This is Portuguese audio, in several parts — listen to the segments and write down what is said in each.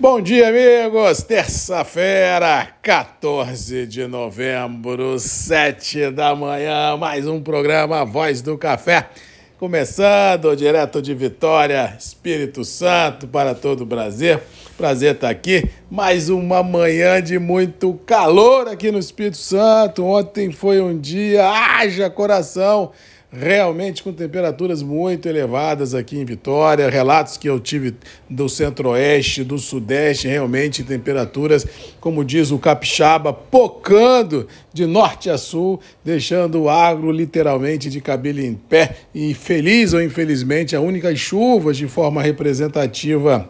Bom dia, amigos! Terça-feira, 14 de novembro, 7 da manhã, mais um programa Voz do Café. Começando direto de Vitória, Espírito Santo, para todo o Brasil. Prazer estar aqui. Mais uma manhã de muito calor aqui no Espírito Santo. Ontem foi um dia, haja coração realmente com temperaturas muito elevadas aqui em Vitória. Relatos que eu tive do centro-oeste, do sudeste, realmente temperaturas, como diz o capixaba, pocando de norte a sul, deixando o agro literalmente de cabelo em pé. E feliz ou infelizmente, a única chuvas de forma representativa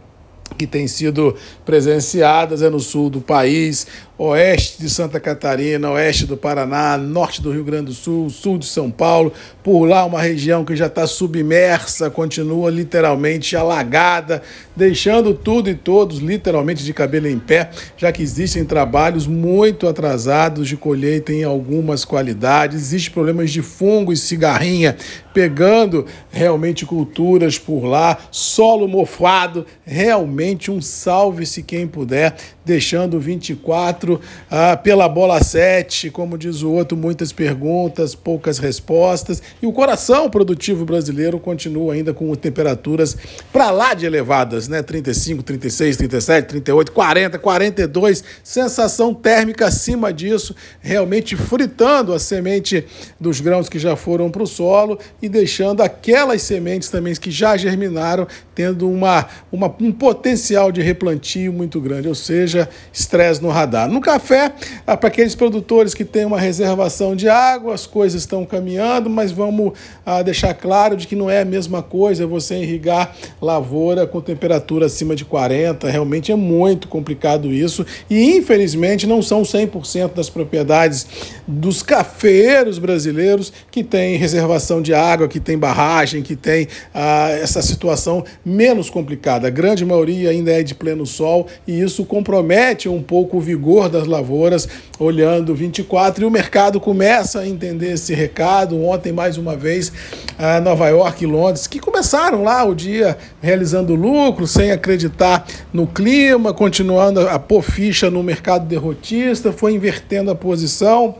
que têm sido presenciadas é no sul do país, oeste de Santa Catarina, oeste do Paraná, norte do Rio Grande do Sul, sul de São Paulo. Por lá, uma região que já está submersa, continua literalmente alagada, deixando tudo e todos literalmente de cabelo em pé, já que existem trabalhos muito atrasados de colheita em algumas qualidades, existem problemas de fungo e cigarrinha pegando realmente culturas por lá, solo mofado, realmente um salve-se quem puder deixando 24 ah, pela bola 7, como diz o outro, muitas perguntas, poucas respostas. E o coração produtivo brasileiro continua ainda com temperaturas para lá de elevadas, né? 35, 36, 37, 38, 40, 42, sensação térmica acima disso, realmente fritando a semente dos grãos que já foram para o solo e deixando aquelas sementes também que já germinaram tendo uma, uma, um potencial de replantio muito grande, ou seja, estresse no radar. No café, ah, para aqueles produtores que têm uma reservação de água, as coisas estão caminhando, mas vamos ah, deixar claro de que não é a mesma coisa você irrigar lavoura com temperatura acima de 40, realmente é muito complicado isso e infelizmente não são 100% das propriedades dos cafeeiros brasileiros que têm reservação de água, que tem barragem, que tem ah, essa situação menos complicada. A grande maioria ainda é de pleno sol e isso compromete um pouco o vigor das lavouras, olhando 24, e o mercado começa a entender esse recado. Ontem, mais uma vez, a Nova York e Londres, que começaram lá o dia realizando lucro, sem acreditar no clima, continuando a pôr ficha no mercado derrotista, foi invertendo a posição.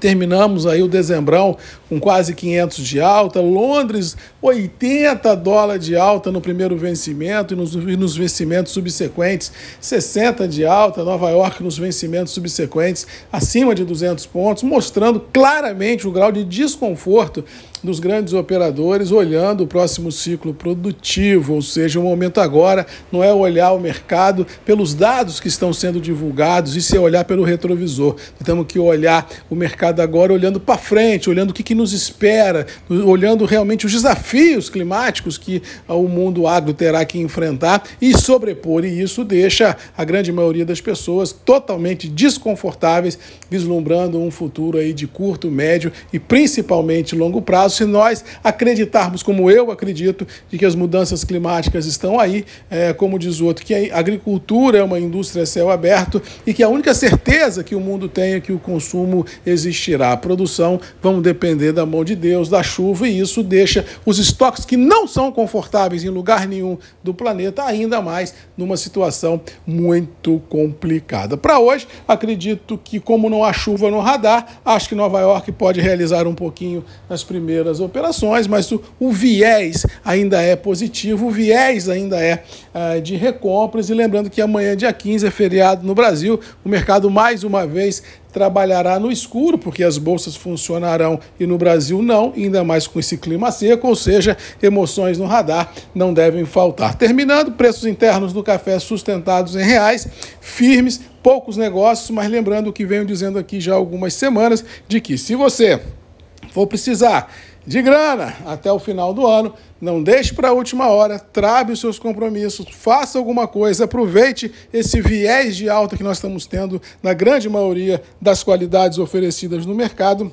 Terminamos aí o dezembrão com quase 500 de alta. Londres, 80 dólares de alta no primeiro vencimento e nos, e nos vencimentos subsequentes, 60 de alta. Nova York nos vencimentos subsequentes, acima de 200 pontos, mostrando claramente o grau de desconforto dos grandes operadores olhando o próximo ciclo produtivo, ou seja, o momento agora não é olhar o mercado pelos dados que estão sendo divulgados, isso é olhar pelo retrovisor. Temos que olhar o mercado agora olhando para frente, olhando o que, que nos espera, olhando realmente os desafios climáticos que o mundo agro terá que enfrentar e sobrepor, e isso deixa a grande maioria das pessoas totalmente desconfortáveis, vislumbrando um futuro aí de curto, médio e principalmente longo prazo. Se nós acreditarmos, como eu acredito, de que as mudanças climáticas estão aí, é, como diz o outro, que a agricultura é uma indústria céu aberto e que a única certeza que o mundo tem é que o consumo existirá. A produção vão depender da mão de Deus, da chuva, e isso deixa os estoques que não são confortáveis em lugar nenhum do planeta ainda mais numa situação muito complicada. Para hoje, acredito que, como não há chuva no radar, acho que Nova York pode realizar um pouquinho nas primeiras operações, mas o, o viés ainda é positivo, o viés ainda é uh, de recompras. E lembrando que amanhã, dia 15, é feriado no Brasil, o mercado mais uma vez trabalhará no escuro, porque as bolsas funcionarão e no Brasil não, ainda mais com esse clima seco, ou seja, emoções no radar não devem faltar. Terminando, preços internos do café sustentados em reais, firmes, poucos negócios, mas lembrando o que venho dizendo aqui já há algumas semanas, de que se você for precisar de grana até o final do ano. Não deixe para a última hora, trave os seus compromissos, faça alguma coisa, aproveite esse viés de alta que nós estamos tendo na grande maioria das qualidades oferecidas no mercado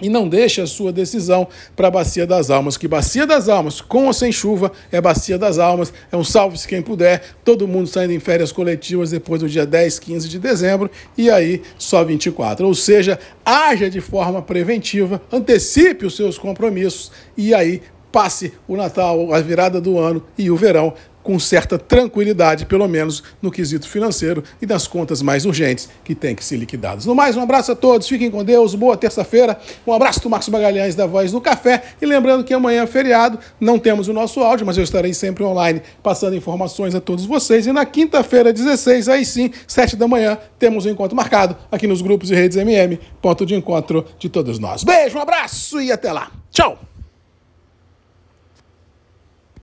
e não deixe a sua decisão para a Bacia das Almas, que Bacia das Almas, com ou sem chuva, é Bacia das Almas, é um salve-se quem puder, todo mundo saindo em férias coletivas depois do dia 10, 15 de dezembro, e aí só 24. Ou seja, haja de forma preventiva, antecipe os seus compromissos, e aí passe o Natal, a virada do ano e o verão com certa tranquilidade, pelo menos no quesito financeiro e das contas mais urgentes que têm que ser liquidadas. No mais, um abraço a todos, fiquem com Deus, boa terça-feira, um abraço do Marcos Magalhães da Voz do Café e lembrando que amanhã é feriado, não temos o nosso áudio, mas eu estarei sempre online passando informações a todos vocês e na quinta-feira, 16, aí sim, 7 da manhã, temos um encontro marcado aqui nos grupos e redes MM, ponto de encontro de todos nós. Beijo, um abraço e até lá. Tchau!